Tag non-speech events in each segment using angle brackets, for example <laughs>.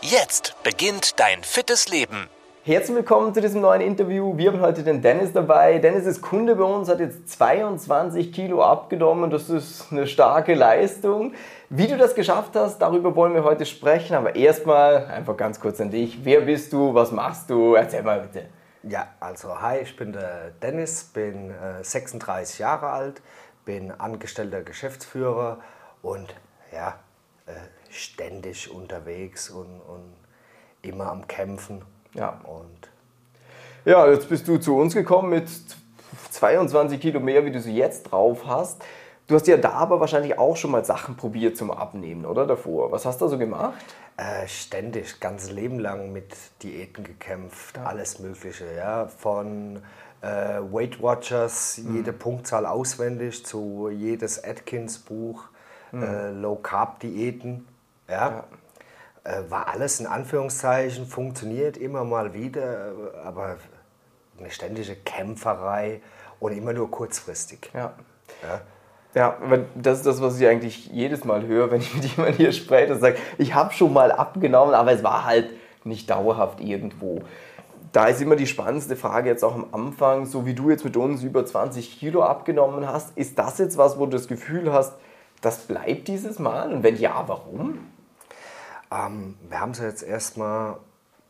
Jetzt beginnt dein fittes Leben. Herzlich willkommen zu diesem neuen Interview. Wir haben heute den Dennis dabei. Dennis ist Kunde bei uns, hat jetzt 22 Kilo abgenommen. Das ist eine starke Leistung. Wie du das geschafft hast, darüber wollen wir heute sprechen. Aber erstmal einfach ganz kurz an dich. Wer bist du? Was machst du? Erzähl mal bitte. Ja, also hi, ich bin der Dennis, bin äh, 36 Jahre alt, bin angestellter Geschäftsführer und ja, äh, ständig unterwegs und, und immer am Kämpfen. Ja. Und Ja, jetzt bist du zu uns gekommen mit 22 Kilo mehr, wie du sie jetzt drauf hast. Du hast ja da aber wahrscheinlich auch schon mal Sachen probiert zum Abnehmen, oder davor? Was hast du so gemacht? äh, ständig, ganzes Leben lang mit Diäten gekämpft, alles Mögliche. Ja? Von äh, Weight Watchers, jede Punktzahl auswendig, zu jedes Atkins-Buch, äh, Low Carb Diäten. Ja? Äh, war alles in Anführungszeichen, funktioniert immer mal wieder, aber eine ständige Kämpferei und immer nur kurzfristig. Ja. Ja? Ja, das ist das, was ich eigentlich jedes Mal höre, wenn ich mit <laughs> jemandem hier spreche und sage, ich habe schon mal abgenommen, aber es war halt nicht dauerhaft irgendwo. Da ist immer die spannendste Frage jetzt auch am Anfang, so wie du jetzt mit uns über 20 Kilo abgenommen hast, ist das jetzt was, wo du das Gefühl hast, das bleibt dieses Mal? Und wenn ja, warum? Ähm, wir haben es jetzt erstmal,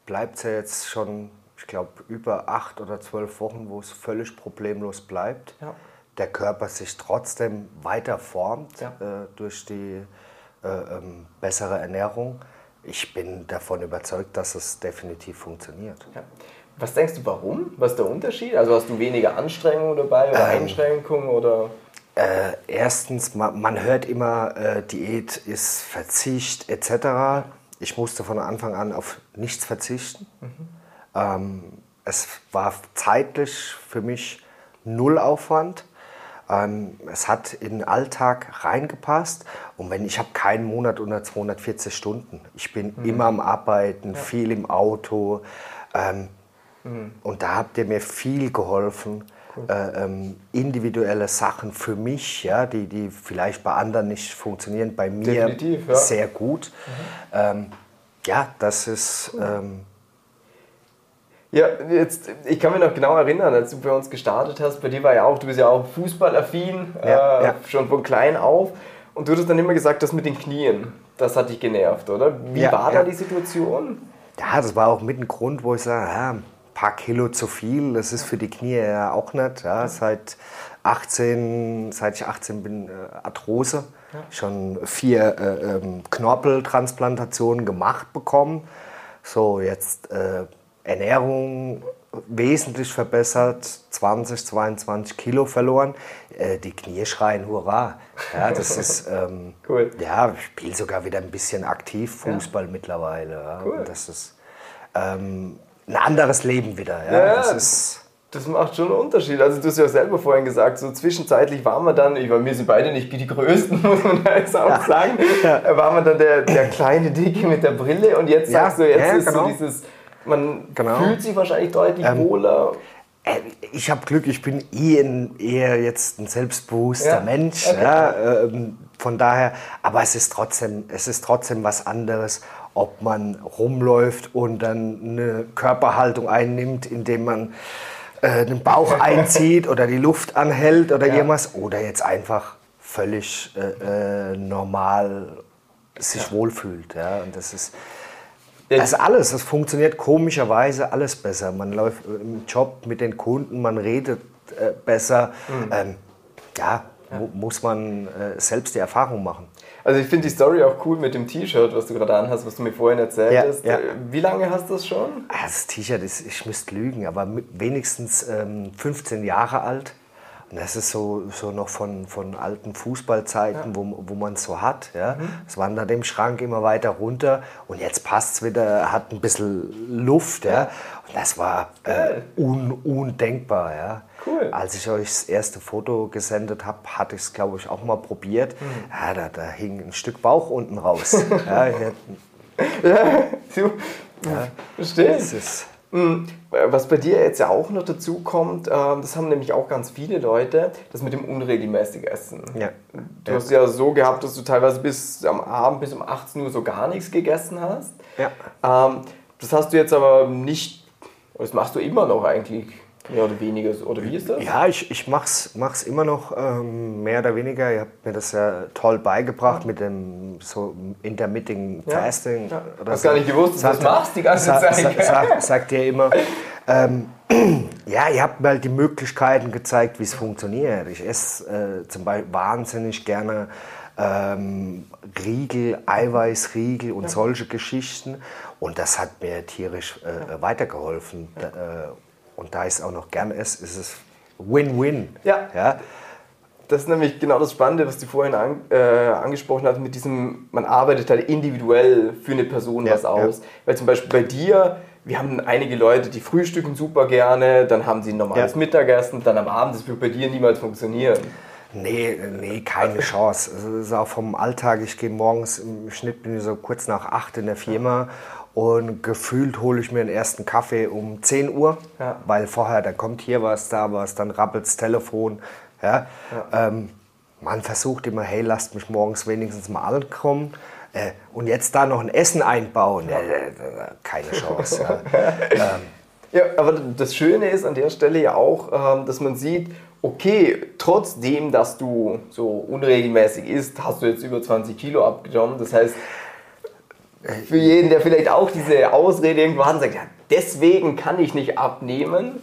bleibt es ja jetzt schon, ich glaube, über acht oder zwölf Wochen, wo es völlig problemlos bleibt. Ja. Der Körper sich trotzdem weiter formt Ja. äh, durch die äh, ähm, bessere Ernährung. Ich bin davon überzeugt, dass es definitiv funktioniert. Ja. Was denkst du, warum? Was ist der Unterschied? Also hast du weniger Anstrengung dabei oder Ähm. Einschränkung oder? Äh, erstens, man, man hört immer, äh, Diät ist Verzicht etc. Ich musste von Anfang an auf nichts verzichten. Ähm, es war zeitlich für mich null Aufwand. Ähm, es hat in den Alltag reingepasst. Und wenn ich habe keinen Monat unter 240 Stunden. Ich bin immer am Arbeiten, viel im Auto. Ähm, und da habt ihr mir viel geholfen. Äh, ähm, individuelle Sachen für mich, ja, die, die vielleicht bei anderen nicht funktionieren, bei mir ja. sehr gut. Ähm, ja, das ist ähm, Ja, jetzt, ich kann mich noch genau erinnern, als du bei uns gestartet hast, bei dir war ja auch, du bist ja auch fußballaffin, Ja, äh, ja. schon von klein auf. Und du hattest dann immer gesagt, das mit den Knien, das hat dich genervt, oder? Wie Ja, war da die Situation? Ja, das war auch mit ein Grund, wo ich sage, paar Kilo zu viel, das ist für die Knie ja auch nicht. Ja, seit 18, seit ich 18 bin, äh, Arthrose, schon vier äh, ähm, Knorpeltransplantationen gemacht bekommen. So, jetzt äh, Ernährung wesentlich verbessert, 20, 22 Kilo verloren. Äh, die Knie schreien Hurra. Ja, das ist, <laughs> ähm, Cool. ja, ich spiele sogar wieder ein bisschen aktiv Fußball mittlerweile. Ja. Cool. Und das ist ähm, ein anderes Leben wieder. Ja. Ja, das ist, Das macht schon einen Unterschied. Also du hast ja selber vorhin gesagt, so zwischenzeitlich waren wir dann, ich meine, wir sind beide nicht die Größten, <laughs> muss man da jetzt auch sagen, äh, war man dann der, der kleine Dicke mit der Brille und jetzt Ja, sagst du, jetzt ja, ist genau. so dieses, man Genau. fühlt sich wahrscheinlich deutlich wohler. äh, ich habe Glück, ich bin eh ein, eher jetzt ein selbstbewusster Ja, Mensch. okay. Ja, ähm, von daher, aber es ist, trotzdem, es ist trotzdem was anderes, ob man rumläuft und dann eine Körperhaltung einnimmt, indem man äh, den Bauch <laughs> einzieht oder die Luft anhält oder Ja. irgendwas, oder jetzt einfach völlig äh, äh, normal sich wohlfühlt. Ja? Und das ist, das ist alles. Es funktioniert komischerweise alles besser. Man läuft im Job mit den Kunden, man redet äh, besser. Mhm. Ähm, ja, mu- muss man äh, selbst die Erfahrung machen. Also ich finde die Story auch cool mit dem T-Shirt, was du gerade anhast, was du mir vorhin erzählt Ja, hast. ja. Äh, Wie lange hast du das schon? Ah, Das T-Shirt ist, ich müsste lügen, aber wenigstens ähm, 15 Jahre alt. Und das ist so, so noch von, von alten Fußballzeiten, wo, wo man es so hat. Ja. Es wandert im Schrank immer weiter runter und jetzt passt es wieder, hat ein bisschen Luft. Ja. Und das war äh, un, undenkbar. Ja. Cool. Als ich euch das erste Foto gesendet habe, hatte ich es, glaube ich, auch mal probiert. Ja, da, da hing ein Stück Bauch unten raus. <laughs> ja, hier, So. Verstehe. Mhm. Was bei dir jetzt ja auch noch dazu kommt, ähm, das haben nämlich auch ganz viele Leute, das mit dem unregelmäßig Essen. Ja. Du hast ja so gehabt, dass du teilweise bis am Abend, bis um 18 Uhr so gar nichts gegessen hast. Ja. Ähm, das hast du jetzt aber nicht, das machst du immer noch eigentlich, mehr oder weniger. so. Oder wie ist das? Ja, ich, ich mach's, mach's immer noch ähm, mehr oder weniger. Ihr habt mir das ja toll beigebracht mit dem so Intermittent Ja. Fasting. Ja. oder Hast gar nicht gewusst, dass du das machst die ganze sa- Zeit. Sa sa sagt ihr immer. Ähm, <clears throat> ja, ihr habt mir halt die Möglichkeiten gezeigt, wie es funktioniert. Ich esse äh, zum Beispiel wahnsinnig gerne ähm, Riegel, Eiweißriegel und solche Geschichten. Und das hat mir tierisch äh, weitergeholfen. Da, äh, und da ich es auch noch gern esse, ist es Win-Win. Ja. ja? Das ist nämlich genau das Spannende, was du vorhin an, äh, angesprochen hast, mit diesem, man arbeitet halt individuell für eine Person Ja, was aus. Weil zum Beispiel bei dir, wir haben einige Leute, die frühstücken super gerne, dann haben sie ein normales Ja. Mittagessen, dann am Abend, das wird bei dir niemals funktionieren. Nee, nee, keine Chance. Also Das ist auch vom Alltag. Ich gehe morgens im Schnitt bin ich so kurz nach acht in der Firma und gefühlt hole ich mir den ersten Kaffee um 10 Uhr, Ja. weil vorher, da kommt hier was, da was, dann rappelt das Telefon. Ja. Ähm, man versucht immer, hey, lasst mich morgens wenigstens mal ankommen. Äh, und jetzt da noch ein Essen einbauen, ja. keine Chance. ja. <laughs> Ja, aber das Schöne ist an der Stelle ja auch, ähm, dass man sieht, okay, trotzdem, dass du so unregelmäßig isst, hast du jetzt über 20 Kilo abgenommen. Das heißt, für jeden, der vielleicht auch diese Ausrede irgendwo hat und sagt, ja, deswegen kann ich nicht abnehmen,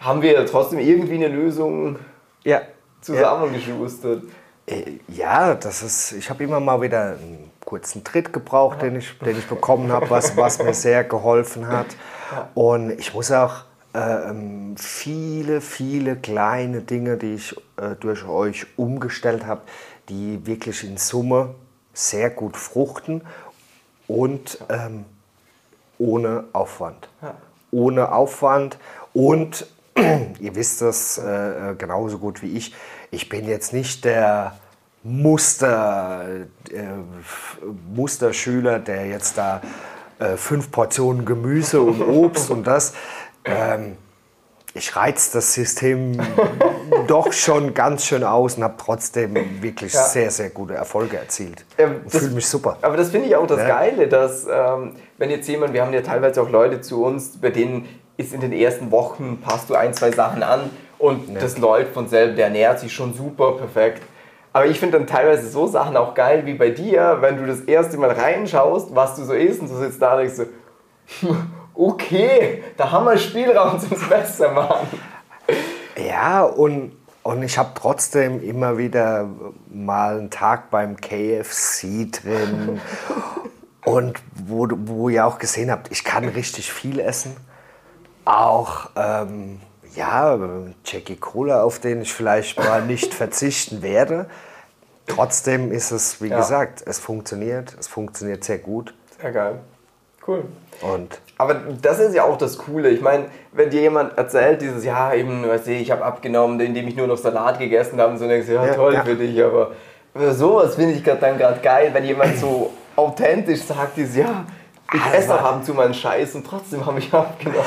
haben wir trotzdem irgendwie eine Lösung Ja. zusammengeschustert. Äh, Ja, das ist. Ich habe immer mal wieder einen kurzen Tritt gebraucht, den ich, den ich bekommen habe, was, was mir sehr geholfen hat. Und ich muss auch äh, ähm, viele, viele kleine Dinge, die ich äh, durch euch umgestellt habe, die wirklich in Summe sehr gut fruchten und ähm, ohne Aufwand. Ohne Aufwand und <clears throat> ihr wisst das äh, genauso gut wie ich. Ich bin jetzt nicht der Muster, äh, Musterschüler, der jetzt da äh, fünf Portionen Gemüse und <laughs> Obst und das. Ähm, ich reiz das System <laughs> doch schon ganz schön aus und habe trotzdem wirklich Ja. sehr, sehr gute Erfolge erzielt. Ähm, fühle mich super. Aber das finde ich auch das Ja. Geile, dass ähm, wenn jetzt jemand, wir haben ja teilweise auch Leute zu uns, bei denen ist in den ersten Wochen, passt du ein, zwei Sachen an und das läuft von selber, der ernährt sich schon super perfekt. Aber ich finde dann teilweise so Sachen auch geil wie bei dir, wenn du das erste Mal reinschaust, was du so isst und du sitzt da und denkst so, <laughs> okay, da haben wir Spielraum zum besser machen. Ja, und, und ich habe trotzdem immer wieder mal einen Tag beim KFC drin. <laughs> und wo, wo ihr auch gesehen habt, ich kann richtig viel essen. Auch, ähm, ja, Jackie Cola, auf den ich vielleicht mal nicht verzichten werde. Trotzdem ist es, wie Ja. gesagt, es funktioniert. Es funktioniert sehr gut. Sehr geil. Cool. Und Aber das ist ja auch das Coole. Ich meine, wenn dir jemand erzählt, dieses Jahr eben, weiß ich, ich habe abgenommen, indem ich nur noch Salat gegessen habe, und so denkst du, ja, Ja, toll ja. für dich, aber sowas finde ich grad dann gerade geil, wenn jemand so <laughs> authentisch sagt, dieses, ja, ich Ah, esse auch ab und zu mal einen Scheiß und trotzdem habe ich <laughs> abgenommen.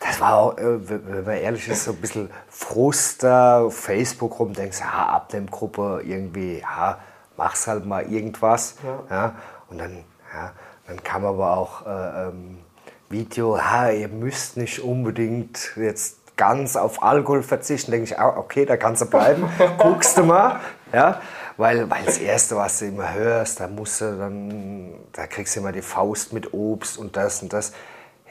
Das war auch, äh, wenn man ehrlich ist, so ein bisschen Frust da Facebook rum, denkst, ja, Abnehmgruppe, irgendwie, ja, mach's halt mal irgendwas. Ja. und dann, ja, dann kam aber auch äh, ähm, Video, ja, ihr müsst nicht unbedingt jetzt ganz auf Alkohol verzichten. Denke ich, ah, okay, da kannst du bleiben, <laughs> guckst du mal. Ja, weil, weil das Erste, was du immer hörst, da musst du dann, da kriegst du immer die Faust mit Obst und das und das.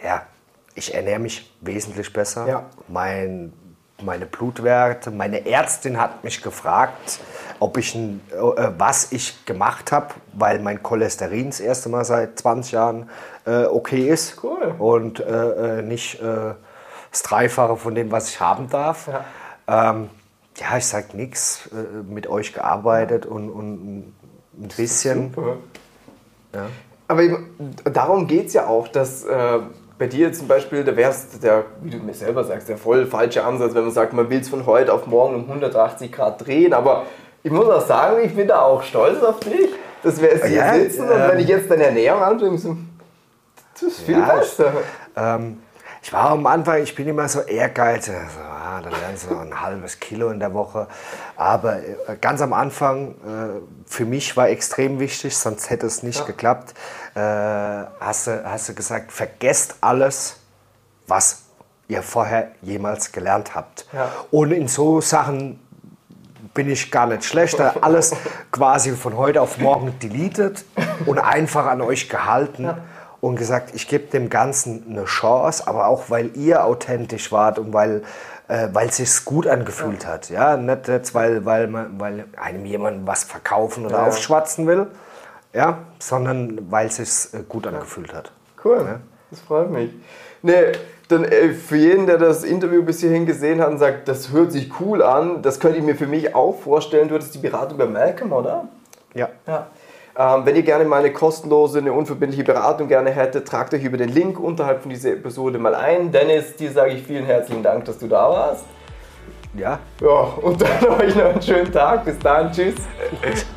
Ja, ich ernähre mich wesentlich besser. Ja. Mein, meine Blutwerte, meine Ärztin hat mich gefragt, ob ich ein, äh, was ich gemacht habe, weil mein Cholesterin das erste Mal seit 20 Jahren äh, okay ist Cool. und äh, äh, nicht äh, das Dreifache von dem, was ich haben darf. Ähm, ja, ich sag nichts, äh, mit euch gearbeitet und, und ein bisschen. Ja. Aber darum geht es ja auch, dass äh, bei dir zum Beispiel, da wärst der, wie du mir selber sagst, der voll falsche Ansatz, wenn man sagt, man will es von heute auf morgen um 180 Grad drehen. Aber ich muss auch sagen, ich bin da auch stolz auf dich, dass wir jetzt hier Ja, sitzen und ähm, wenn ich jetzt deine Ernährung anschaue, so, das ist viel Ja, besser. Ähm, ich war am Anfang, ich bin immer so ehrgeizig. So, ah, dann lernst du noch ein halbes Kilo in der Woche. Aber äh, ganz am Anfang, äh, für mich war extrem wichtig, sonst hätte es nicht geklappt. Äh, hast, du, hast du gesagt, vergesst alles, was ihr vorher jemals gelernt habt. Ja. Und in so Sachen bin ich gar nicht schlecht. Da Alles quasi von heute auf morgen deleted und einfach an euch gehalten und gesagt, ich gebe dem Ganzen eine Chance, aber auch weil ihr authentisch wart und weil äh, weil es sich gut angefühlt hat, ja, nicht jetzt weil weil man, weil einem jemand was verkaufen oder Ja. aufschwatzen will, ja, sondern weil es sich äh, gut angefühlt hat. Cool, das freut mich. Nee, dann äh, für jeden, der das Interview bis hierhin gesehen hat und sagt, das hört sich cool an, das könnte ich mir für mich auch vorstellen. Du hattest die Beratung bei Malcolm, oder? Ja. Ja. Ähm, wenn ihr gerne mal eine kostenlose, eine unverbindliche Beratung gerne hättet, tragt euch über den Link unterhalb von dieser Episode mal ein. Dennis, dir sage ich vielen herzlichen Dank, dass du da warst. Ja, Ja, und dann <laughs> euch noch einen schönen Tag. Bis dann, tschüss. <laughs>